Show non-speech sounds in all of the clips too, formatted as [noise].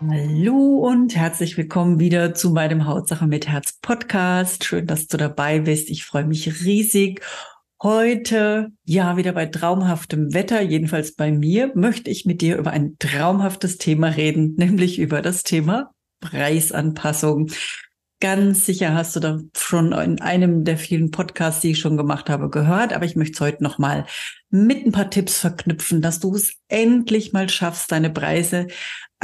Hallo und herzlich willkommen wieder zu meinem Hautsache mit Herz Podcast. Schön, dass du dabei bist. Ich freue mich riesig. Heute, ja, wieder bei traumhaftem Wetter, jedenfalls bei mir, möchte ich mit dir über ein traumhaftes Thema reden, [laughs] nämlich über das Thema Preisanpassung. Ganz sicher hast du da schon in einem der vielen Podcasts, die ich schon gemacht habe, gehört, aber ich möchte es heute nochmal mit ein paar Tipps verknüpfen, dass du es endlich mal schaffst, deine Preise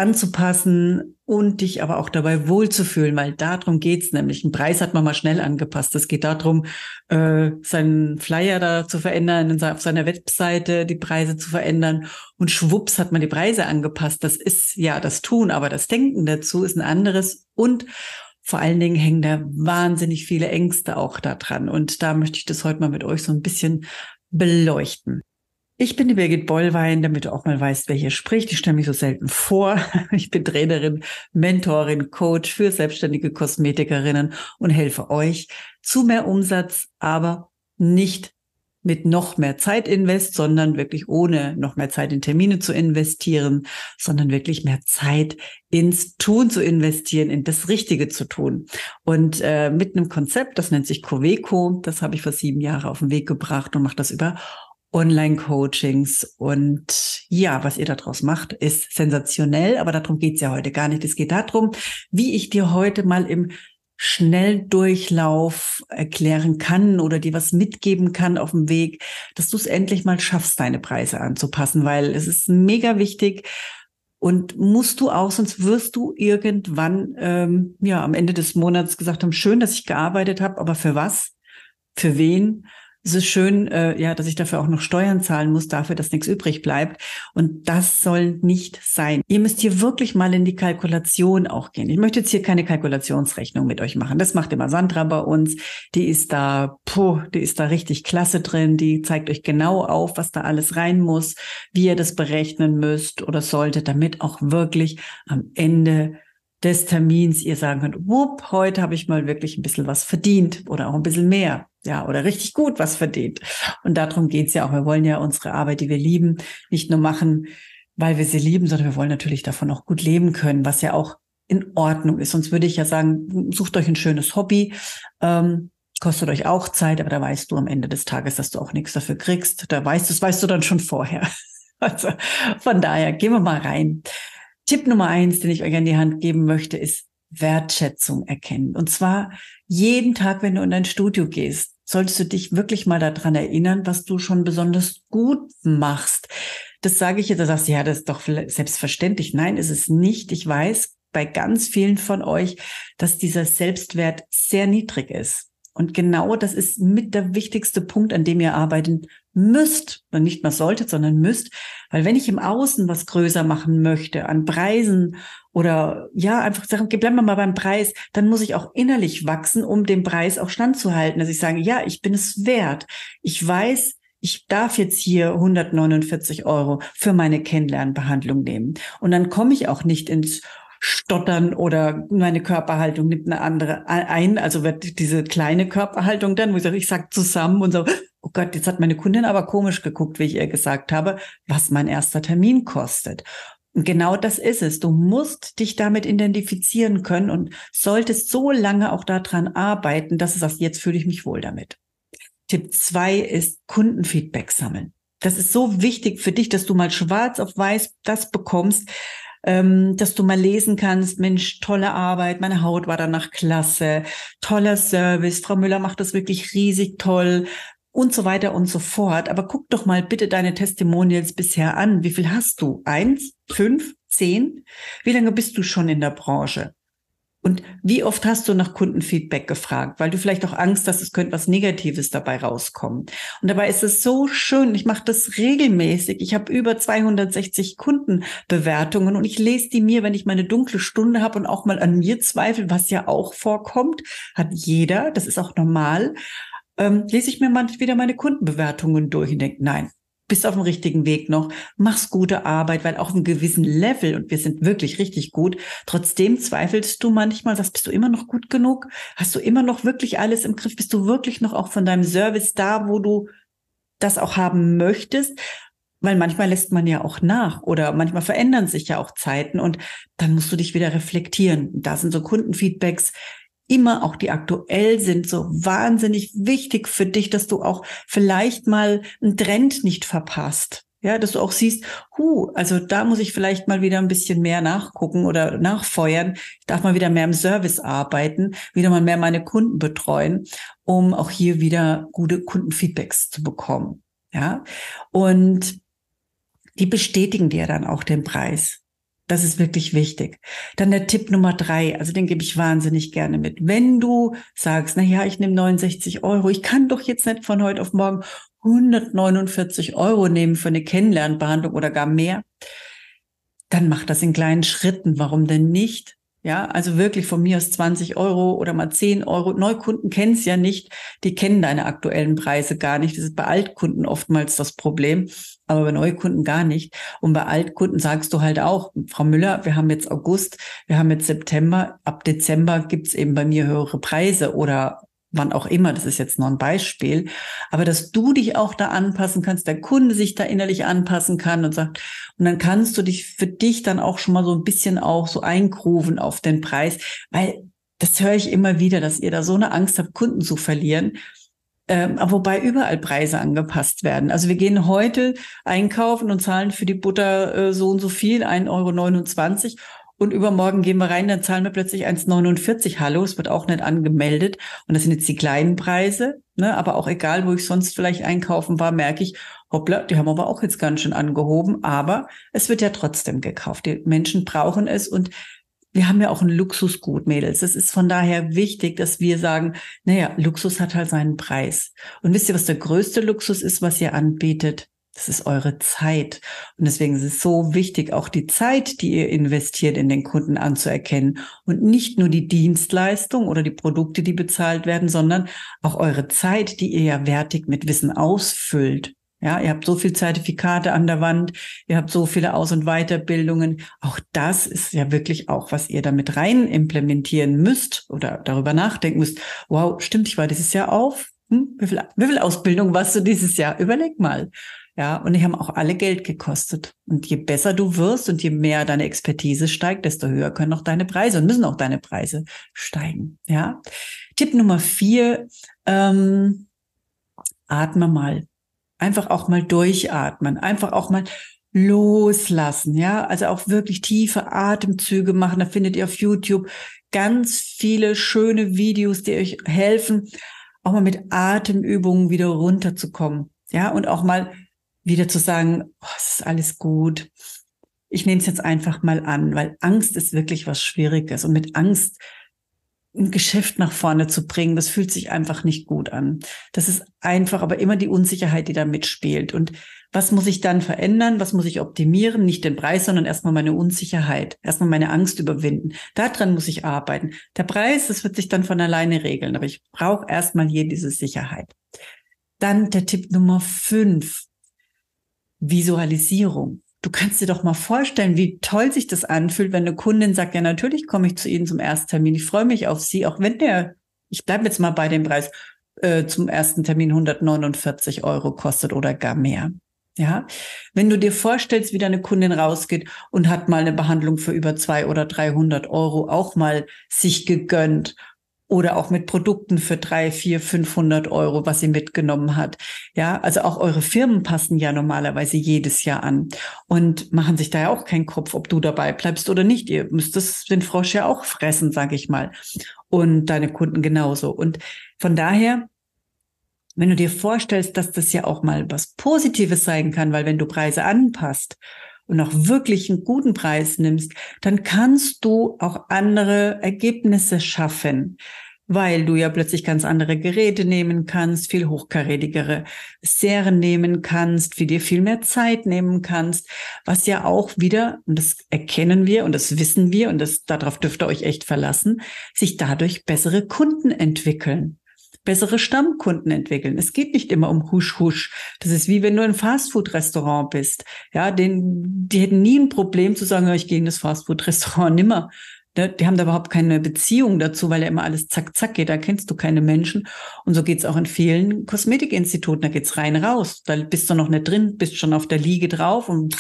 anzupassen und dich aber auch dabei wohlzufühlen, weil darum geht's nämlich. Ein Preis hat man mal schnell angepasst. Es geht darum, äh, seinen Flyer da zu verändern, auf seiner Webseite die Preise zu verändern und schwupps hat man die Preise angepasst. Das ist ja das Tun, aber das Denken dazu ist ein anderes und vor allen Dingen hängen da wahnsinnig viele Ängste auch da dran. Und da möchte ich das heute mal mit euch so ein bisschen beleuchten. Ich bin die Birgit Bollwein, damit du auch mal weißt, wer hier spricht. Ich stelle mich so selten vor. [laughs] Ich bin Trainerin, Mentorin, Coach für selbstständige Kosmetikerinnen und helfe euch zu mehr Umsatz, aber nicht mit noch mehr Zeit invest, sondern wirklich ohne noch mehr Zeit in Termine zu investieren, sondern wirklich mehr Zeit ins Tun zu investieren, in das Richtige zu tun. Und äh, mit einem Konzept, das nennt sich Coveco, das habe ich vor sieben Jahren auf den Weg gebracht und mache das über Online-Coachings. Und ja, was ihr daraus macht, ist sensationell, aber darum geht's ja heute gar nicht. Es geht darum, wie ich dir heute mal im Schnelldurchlauf erklären kann oder dir was mitgeben kann auf dem Weg, dass du es endlich mal schaffst, deine Preise anzupassen, weil es ist mega wichtig, und musst du auch, sonst wirst du irgendwann ähm, ja am Ende des Monats gesagt haben, schön, dass ich gearbeitet habe, aber für was? Für wen? Es ist schön, äh, ja, dass ich dafür auch noch Steuern zahlen muss, dafür, dass nichts übrig bleibt. Und das soll nicht sein. Ihr müsst hier wirklich mal in die Kalkulation auch gehen. Ich möchte jetzt hier keine Kalkulationsrechnung mit euch machen. Das macht immer Sandra bei uns. Die ist da, puh, die ist da richtig klasse drin. Die zeigt euch genau auf, was da alles rein muss, wie ihr das berechnen müsst oder solltet, damit auch wirklich am Ende des Termins ihr sagen könnt, wupp, heute habe ich mal wirklich ein bisschen was verdient oder auch ein bisschen mehr, ja, oder richtig gut was verdient. Und darum geht's ja auch. Wir wollen ja unsere Arbeit, die wir lieben, nicht nur machen, weil wir sie lieben, sondern wir wollen natürlich davon auch gut leben können, was ja auch in Ordnung ist. Sonst würde ich ja sagen, sucht euch ein schönes Hobby, ähm, kostet euch auch Zeit, aber da weißt du am Ende des Tages, dass du auch nichts dafür kriegst. Da weißt du, das weißt du dann schon vorher. [laughs] Also von daher gehen wir mal rein. Tipp Nummer eins, den ich euch an die Hand geben möchte, ist Wertschätzung erkennen. Und zwar jeden Tag, wenn du in dein Studio gehst, solltest du dich wirklich mal daran erinnern, was du schon besonders gut machst. Das sage ich jetzt, da sagst du, ja, das ist doch selbstverständlich. Nein, ist es nicht. Ich weiß bei ganz vielen von euch, dass dieser Selbstwert sehr niedrig ist. Und genau das ist mit der wichtigste Punkt, an dem ihr arbeiten müsst, und nicht mal solltet, sondern müsst, weil wenn ich im Außen was größer machen möchte, an Preisen oder ja, einfach sagen, bleiben wir mal beim Preis, dann muss ich auch innerlich wachsen, um den Preis auch standzuhalten. Dass ich sage, ja, ich bin es wert. Ich weiß, ich darf jetzt hier 149 Euro für meine Kennenlernbehandlung nehmen. Und dann komme ich auch nicht ins stottern oder meine Körperhaltung nimmt eine andere ein. Also wird diese kleine Körperhaltung dann, wo ich sage, ich sag zusammen und so, oh Gott, jetzt hat meine Kundin aber komisch geguckt, wie ich ihr gesagt habe, was mein erster Termin kostet. Und genau das ist es. Du musst dich damit identifizieren können und solltest so lange auch daran arbeiten, dass du sagst, jetzt fühle ich mich wohl damit. Tipp zwei ist Kundenfeedback sammeln. Das ist so wichtig für dich, dass du mal schwarz auf weiß das bekommst, ähm, dass du mal lesen kannst, Mensch, tolle Arbeit, meine Haut war danach klasse, toller Service, Frau Müller macht das wirklich riesig toll und so weiter und so fort. Aber guck doch mal bitte deine Testimonials bisher an. Wie viel hast du? Eins, fünf, zehn? Wie lange bist du schon in der Branche? Und wie oft hast du nach Kundenfeedback gefragt, weil du vielleicht auch Angst hast, es könnte was Negatives dabei rauskommen. Und dabei ist es so schön, ich mache das regelmäßig. Ich habe über 260 Kundenbewertungen und ich lese die mir, wenn ich meine dunkle Stunde habe und auch mal an mir zweifle, was ja auch vorkommt, hat jeder, das ist auch normal, ähm, lese ich mir mal wieder meine Kundenbewertungen durch und denke, nein, bist auf dem richtigen Weg noch, machst gute Arbeit, weil auf einem gewissen Level, und wir sind wirklich richtig gut, trotzdem zweifelst du manchmal, sagst, bist du immer noch gut genug? Hast du immer noch wirklich alles im Griff? Bist du wirklich noch auch von deinem Service da, wo du das auch haben möchtest? Weil manchmal lässt man ja auch nach oder manchmal verändern sich ja auch Zeiten und dann musst du dich wieder reflektieren. Da sind so Kundenfeedbacks, immer auch die aktuell sind, so wahnsinnig wichtig für dich, dass du auch vielleicht mal einen Trend nicht verpasst. Ja, dass du auch siehst, hu, also da muss ich vielleicht mal wieder ein bisschen mehr nachgucken oder nachfeuern. Ich darf mal wieder mehr im Service arbeiten, wieder mal mehr meine Kunden betreuen, um auch hier wieder gute Kundenfeedbacks zu bekommen. Ja, und die bestätigen dir dann auch den Preis. Das ist wirklich wichtig. Dann der Tipp Nummer drei, also den gebe ich wahnsinnig gerne mit. Wenn du sagst, na ja, ich nehme 69 Euro, ich kann doch jetzt nicht von heute auf morgen 149 Euro nehmen für eine Kennenlernbehandlung oder gar mehr, dann mach das in kleinen Schritten. Warum denn nicht? Ja, also wirklich von mir aus 20 Euro oder mal 10 Euro. Neukunden kennen es ja nicht. Die kennen deine aktuellen Preise gar nicht. Das ist bei Altkunden oftmals das Problem, aber bei Neukunden gar nicht. Und bei Altkunden sagst du halt auch, Frau Müller, wir haben jetzt August, wir haben jetzt September, ab Dezember gibt's eben bei mir höhere Preise oder wann auch immer, das ist jetzt nur ein Beispiel, aber dass du dich auch da anpassen kannst, der Kunde sich da innerlich anpassen kann und sagt, und dann kannst du dich für dich dann auch schon mal so ein bisschen auch so einkrufen auf den Preis, weil das höre ich immer wieder, dass ihr da so eine Angst habt, Kunden zu verlieren. Ähm, wobei überall Preise angepasst werden. Also wir gehen heute einkaufen und zahlen für die Butter äh, so und so viel, 1,29 Euro und übermorgen gehen wir rein, dann zahlen wir plötzlich 1,49. Hallo, es wird auch nicht angemeldet. Und das sind jetzt die kleinen Preise. Ne? Aber auch egal, wo ich sonst vielleicht einkaufen war, merke ich, hoppla, die haben aber auch jetzt ganz schön angehoben. Aber es wird ja trotzdem gekauft. Die Menschen brauchen es und wir haben ja auch ein Luxusgut, Mädels. Es ist von daher wichtig, dass wir sagen, naja, Luxus hat halt seinen Preis. Und wisst ihr, was der größte Luxus ist, was ihr anbietet? Das ist eure Zeit. Und deswegen ist es so wichtig, auch die Zeit, die ihr investiert, in den Kunden anzuerkennen. Und nicht nur die Dienstleistung oder die Produkte, die bezahlt werden, sondern auch eure Zeit, die ihr ja wertig mit Wissen ausfüllt. Ja, ihr habt so viel Zertifikate an der Wand, ihr habt so viele Aus- und Weiterbildungen. Auch das ist ja wirklich auch, was ihr damit rein implementieren müsst oder darüber nachdenken müsst. Wow, stimmt, ich war dieses Jahr auf. Hm? Wie, viel, wie viel Ausbildung warst du dieses Jahr? Überleg mal. Ja, und die haben auch alle Geld gekostet. Und je besser du wirst und je mehr deine Expertise steigt, desto höher können auch deine Preise und müssen auch deine Preise steigen. Ja. Tipp Nummer vier, ähm, atme mal. Einfach auch mal durchatmen. Einfach auch mal loslassen. Ja, also auch wirklich tiefe Atemzüge machen. Da findet ihr auf YouTube ganz viele schöne Videos, die euch helfen, auch mal mit Atemübungen wieder runterzukommen. Ja, und auch mal wieder zu sagen, oh, es ist alles gut. Ich nehme es jetzt einfach mal an, weil Angst ist wirklich was Schwieriges. Und mit Angst ein Geschäft nach vorne zu bringen, das fühlt sich einfach nicht gut an. Das ist einfach, aber immer die Unsicherheit, die da mitspielt. Und was muss ich dann verändern? Was muss ich optimieren? Nicht den Preis, sondern erstmal meine Unsicherheit, erstmal meine Angst überwinden. Daran muss ich arbeiten. Der Preis, das wird sich dann von alleine regeln, aber ich brauche erstmal hier diese Sicherheit. Dann der Tipp Nummer fünf. Visualisierung. Du kannst dir doch mal vorstellen, wie toll sich das anfühlt, wenn eine Kundin sagt, ja, natürlich komme ich zu Ihnen zum Ersttermin. Ich freue mich auf Sie, auch wenn der, ich bleibe jetzt mal bei dem Preis, äh, zum ersten Termin 149 Euro kostet oder gar mehr. Ja, wenn du dir vorstellst, wie deine Kundin rausgeht und hat mal eine Behandlung für über zwei oder 300 Euro auch mal sich gegönnt oder auch mit Produkten für drei, vier, 500 Euro, was sie mitgenommen hat. Ja, also auch eure Firmen passen ja normalerweise jedes Jahr an und machen sich da ja auch keinen Kopf, ob du dabei bleibst oder nicht. Ihr müsst das, den Frosch ja auch fressen, sage ich mal. Und deine Kunden genauso. Und von daher, wenn du dir vorstellst, dass das ja auch mal was Positives sein kann, weil wenn du Preise anpasst und auch wirklich einen guten Preis nimmst, dann kannst du auch andere Ergebnisse schaffen weil du ja plötzlich ganz andere Geräte nehmen kannst, viel hochkarätigere Serien nehmen kannst, wie dir viel mehr Zeit nehmen kannst, was ja auch wieder, und das erkennen wir und das wissen wir und das, darauf dürft ihr euch echt verlassen, sich dadurch bessere Kunden entwickeln bessere Stammkunden entwickeln. Es geht nicht immer um Husch Husch. Das ist wie wenn du ein Fastfood-Restaurant bist. Ja, den, die hätten nie ein Problem zu sagen, ich gehe in das Fastfood-Restaurant nimmer, Ne, die haben da überhaupt keine Beziehung dazu, weil ja immer alles zack, zack geht. Da kennst du keine Menschen. Und so geht's auch in vielen Kosmetikinstituten. Da geht's rein raus. Da bist du noch nicht drin, bist schon auf der Liege drauf und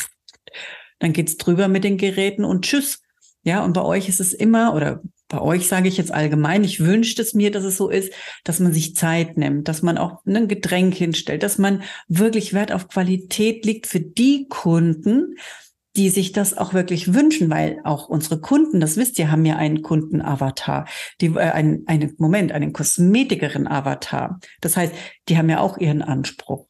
dann geht's drüber mit den Geräten und tschüss. Ja, und bei euch ist es immer, oder bei euch sage ich jetzt allgemein, ich wünschte es mir, dass es so ist, dass man sich Zeit nimmt, dass man auch ein Getränk hinstellt, dass man wirklich Wert auf Qualität liegt für die Kunden, die sich das auch wirklich wünschen, weil auch unsere Kunden, das wisst ihr, haben ja einen Kundenavatar, die äh, einen, einen Moment, einen Kosmetikerin-Avatar. Das heißt, die haben ja auch ihren Anspruch.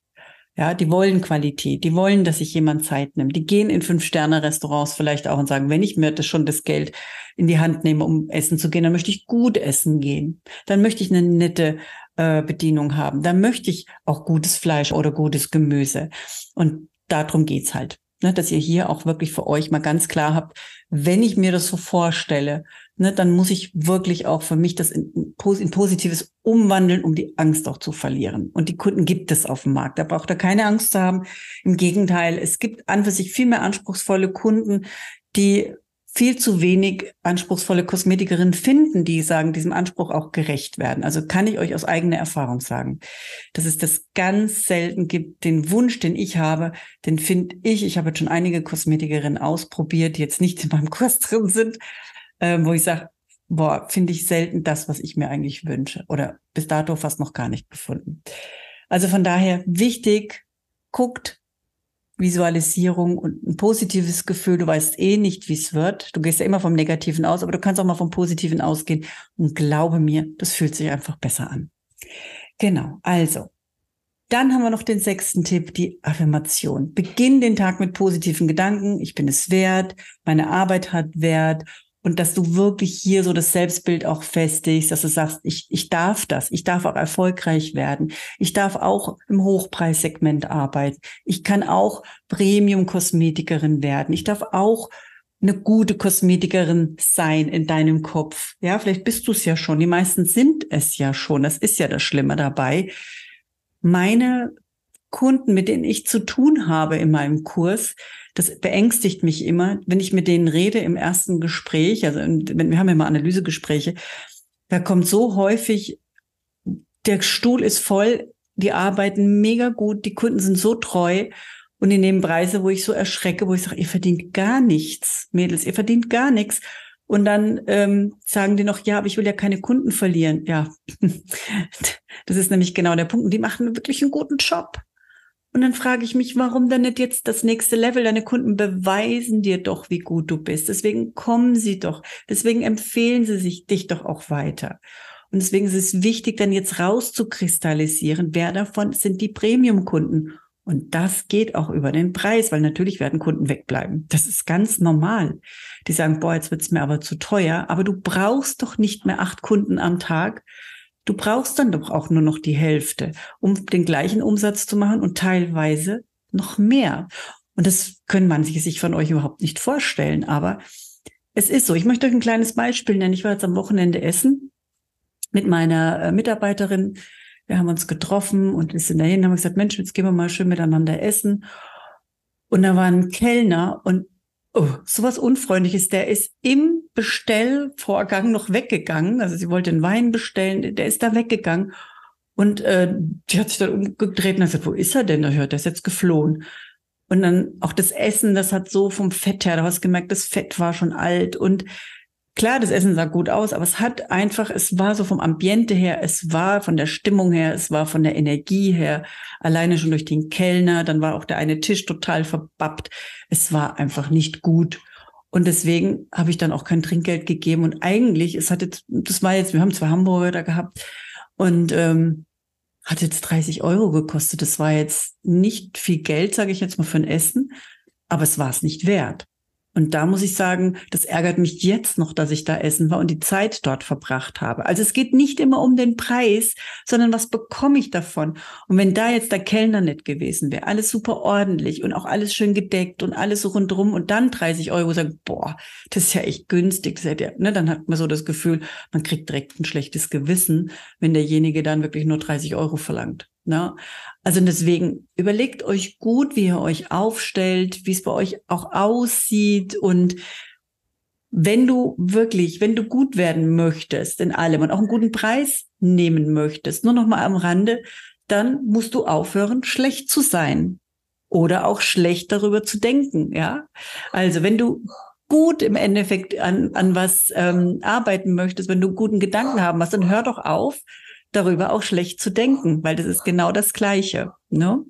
Ja, die wollen Qualität, die wollen, dass sich jemand Zeit nimmt. Die gehen in Fünf-Sterne-Restaurants vielleicht auch und sagen, wenn ich mir das schon das Geld in die Hand nehme, um essen zu gehen, dann möchte ich gut essen gehen. Dann möchte ich eine nette äh, Bedienung haben. Dann möchte ich auch gutes Fleisch oder gutes Gemüse. Und darum geht's halt ne, dass ihr hier auch wirklich für euch mal ganz klar habt, wenn ich mir das so vorstelle, ne, dann muss ich wirklich auch für mich das in, in, Positives umwandeln, um die Angst auch zu verlieren. Und die Kunden gibt es auf dem Markt. Da braucht ihr keine Angst zu haben. Im Gegenteil, es gibt an für sich viel mehr anspruchsvolle Kunden, die viel zu wenig anspruchsvolle Kosmetikerinnen finden, die sagen, diesem Anspruch auch gerecht werden. Also kann ich euch aus eigener Erfahrung sagen, dass es das ganz selten gibt. Den Wunsch, den ich habe, den finde ich, ich habe jetzt schon einige Kosmetikerinnen ausprobiert, die jetzt nicht in meinem [laughs] Kurs drin sind, äh, wo ich sage, boah, finde ich selten das, was ich mir eigentlich wünsche. Oder bis dato fast noch gar nicht gefunden. Also von daher wichtig, guckt, Visualisierung und ein positives Gefühl. Du weißt eh nicht, wie es wird. Du gehst ja immer vom Negativen aus, aber du kannst auch mal vom Positiven ausgehen. Und glaube mir, das fühlt sich einfach besser an. Genau. Also. Dann haben wir noch den sechsten Tipp, die Affirmation. Beginn den Tag mit positiven Gedanken. Ich bin es wert. Meine Arbeit hat Wert und dass du wirklich hier so das Selbstbild auch festigst, dass du sagst, ich, ich darf das, ich darf auch erfolgreich werden, ich darf auch im Hochpreissegment arbeiten, ich kann auch Premium-Kosmetikerin werden, ich darf auch eine gute Kosmetikerin sein in deinem Kopf. Ja, vielleicht bist du es ja schon. Die meisten sind es ja schon. Das ist ja das Schlimme dabei. Meine Kunden, mit denen ich zu tun habe in meinem Kurs, das beängstigt mich immer, wenn ich mit denen rede im ersten Gespräch, also wenn wir haben ja mal Analysegespräche, da kommt so häufig, der Stuhl ist voll, die arbeiten mega gut, die Kunden sind so treu und die nehmen Preise, wo ich so erschrecke, wo ich sage, ihr verdient gar nichts, Mädels, ihr verdient gar nichts. Und dann ähm, sagen die noch, ja, aber ich will ja keine Kunden verlieren. Ja, [laughs] das ist nämlich genau der Punkt. Und die machen wirklich einen guten Job. Und dann frage ich mich, warum dann nicht jetzt das nächste Level? Deine Kunden beweisen dir doch, wie gut du bist. Deswegen kommen sie doch. Deswegen empfehlen sie sich dich doch auch weiter. Und deswegen ist es wichtig, dann jetzt rauszukristallisieren, wer davon sind die Premium-Kunden. Und das geht auch über den Preis, weil natürlich werden Kunden wegbleiben. Das ist ganz normal. Die sagen, boah, jetzt wird's mir aber zu teuer. Aber du brauchst doch nicht mehr acht Kunden am Tag, Du brauchst dann doch auch nur noch die Hälfte, um den gleichen Umsatz zu machen und teilweise noch mehr. Und das können manche sich von euch überhaupt nicht vorstellen, aber es ist so. Ich möchte euch ein kleines Beispiel nennen. Ich war jetzt am Wochenende essen mit meiner äh, Mitarbeiterin. Wir haben uns getroffen und wir sind dahin, haben gesagt, Mensch, jetzt gehen wir mal schön miteinander essen. Und da war ein Kellner und oh, sowas Unfreundliches. Der ist im Bestellvorgang noch weggegangen. Also sie wollte einen Wein bestellen, der ist da weggegangen. Und äh, die hat sich dann umgedreht und hat gesagt, wo ist er denn? Der ist jetzt geflohen. Und dann auch das Essen, das hat so vom Fett her, da hast du gemerkt, das Fett war schon alt. Und klar, das Essen sah gut aus, aber es hat einfach, es war so vom Ambiente her, es war von der Stimmung her, es war von der Energie her, alleine schon durch den Kellner, dann war auch der eine Tisch total verbappt. Es war einfach nicht gut. Und deswegen habe ich dann auch kein Trinkgeld gegeben. Und eigentlich, es hat jetzt, das war jetzt, wir haben zwei Hamburger da gehabt und ähm, hat jetzt 30 Euro gekostet. Das war jetzt nicht viel Geld, sage ich jetzt mal, für ein Essen. aber es war es nicht wert. Und da muss ich sagen, das ärgert mich jetzt noch, dass ich da essen war und die Zeit dort verbracht habe. Also es geht nicht immer um den Preis, sondern was bekomme ich davon? Und wenn da jetzt der Kellner nicht gewesen wäre, alles super ordentlich und auch alles schön gedeckt und alles so rundrum und dann 30 Euro sagen, boah, das ist ja echt günstig. Das hätte, ne, dann hat man so das Gefühl, man kriegt direkt ein schlechtes Gewissen, wenn derjenige dann wirklich nur 30 Euro verlangt. Ne? Also deswegen überlegt euch gut, wie ihr euch aufstellt, wie es bei euch auch aussieht und wenn du wirklich, wenn du gut werden möchtest in allem und auch einen guten Preis nehmen möchtest, nur noch mal am Rande, dann musst du aufhören, schlecht zu sein oder auch schlecht darüber zu denken. Ja, also wenn du gut im Endeffekt an, an was ähm, arbeiten möchtest, wenn du guten Gedanken haben hast, dann hör doch auf, darüber auch schlecht zu denken, weil das ist genau das Gleiche. Ne?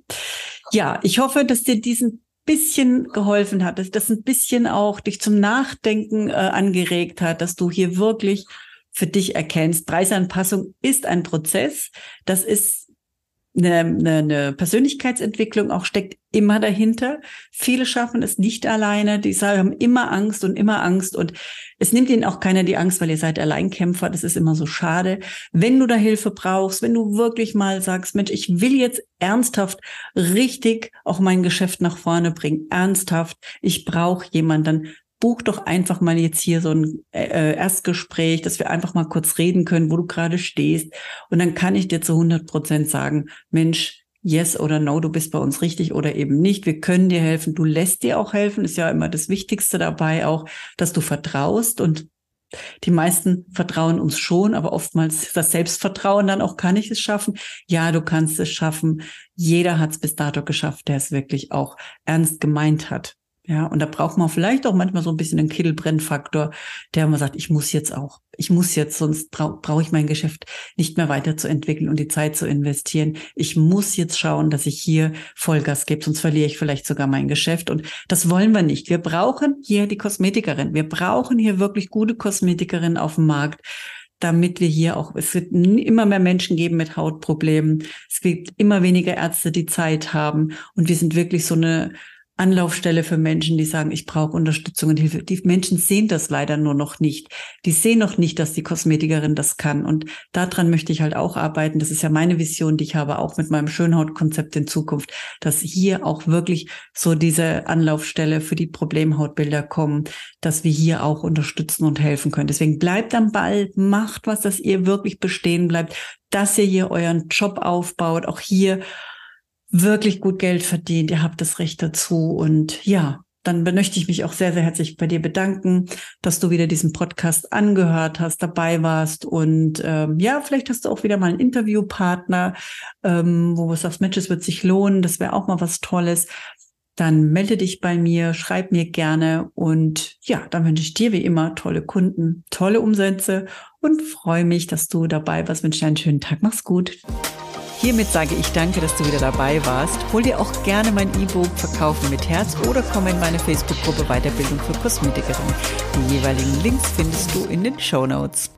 Ja, ich hoffe, dass dir diesen bisschen geholfen hat, dass das ein bisschen auch dich zum Nachdenken äh, angeregt hat, dass du hier wirklich für dich erkennst, Preisanpassung ist ein Prozess. Das ist eine, eine, eine Persönlichkeitsentwicklung auch steckt immer dahinter. Viele schaffen es nicht alleine. Die haben immer Angst und immer Angst und es nimmt ihnen auch keiner die Angst, weil ihr seid Alleinkämpfer. Das ist immer so schade. Wenn du da Hilfe brauchst, wenn du wirklich mal sagst, Mensch, ich will jetzt ernsthaft richtig auch mein Geschäft nach vorne bringen, ernsthaft, ich brauche jemanden, dann buch doch einfach mal jetzt hier so ein äh, Erstgespräch, dass wir einfach mal kurz reden können, wo du gerade stehst. Und dann kann ich dir zu 100 Prozent sagen, Mensch, yes oder no, du bist bei uns richtig oder eben nicht. Wir können dir helfen. Du lässt dir auch helfen. Ist ja immer das Wichtigste dabei auch, dass du vertraust und die meisten vertrauen uns schon, aber oftmals das Selbstvertrauen dann auch, kann ich es schaffen? Ja, du kannst es schaffen. Jeder hat es bis dato geschafft, der es wirklich auch ernst gemeint hat. Ja, und da braucht man vielleicht auch manchmal so ein bisschen einen Kittelbrennfaktor, der man sagt, ich muss jetzt auch, ich muss jetzt, sonst brauche brauch ich mein Geschäft nicht mehr weiterzuentwickeln und die Zeit zu investieren. Ich muss jetzt schauen, dass ich hier Vollgas gebe, sonst verliere ich vielleicht sogar mein Geschäft. Und das wollen wir nicht. Wir brauchen hier die Kosmetikerin. Wir brauchen hier wirklich gute Kosmetikerin auf dem Markt damit wir hier auch, es wird immer mehr Menschen geben mit Hautproblemen. Es gibt immer weniger Ärzte, die Zeit haben. Und wir sind wirklich so eine Anlaufstelle für Menschen, die sagen, ich brauche Unterstützung und Hilfe. Die Menschen sehen das leider nur noch nicht. Die sehen noch nicht, dass die Kosmetikerin das kann. Und daran möchte ich halt auch arbeiten. Das ist ja meine Vision, die ich habe, auch mit meinem Schönhautkonzept in Zukunft, dass hier auch wirklich so diese Anlaufstelle für die Problemhautbilder kommen, dass wir hier auch unterstützen und helfen können. Deswegen bleibt am Ball, macht was, dass ihr wirklich bestehen bleibt, dass ihr hier euren Job aufbaut, auch hier wirklich gut Geld verdient. Ihr habt das Recht dazu. Und ja, dann möchte ich mich auch sehr, sehr herzlich bei dir bedanken, dass du wieder diesen Podcast angehört hast, dabei warst. Und ähm, ja, vielleicht hast du auch wieder mal einen Interviewpartner, ähm, wo du sagst, Mensch, es wird sich lohnen, das wäre auch mal was Tolles. Dann melde dich bei mir, schreib mir gerne und ja, dann wünsche ich dir wie immer tolle Kunden, tolle Umsätze und freue mich, dass du dabei warst. Wünsche dir einen schönen Tag. Mach's gut. Hiermit sage ich danke, dass du wieder dabei warst. Hol dir auch gerne mein E-Book Verkaufen mit Herz oder komm in meine Facebook-Gruppe Weiterbildung für Kosmetikerin. Die jeweiligen Links findest du in den Show Notes.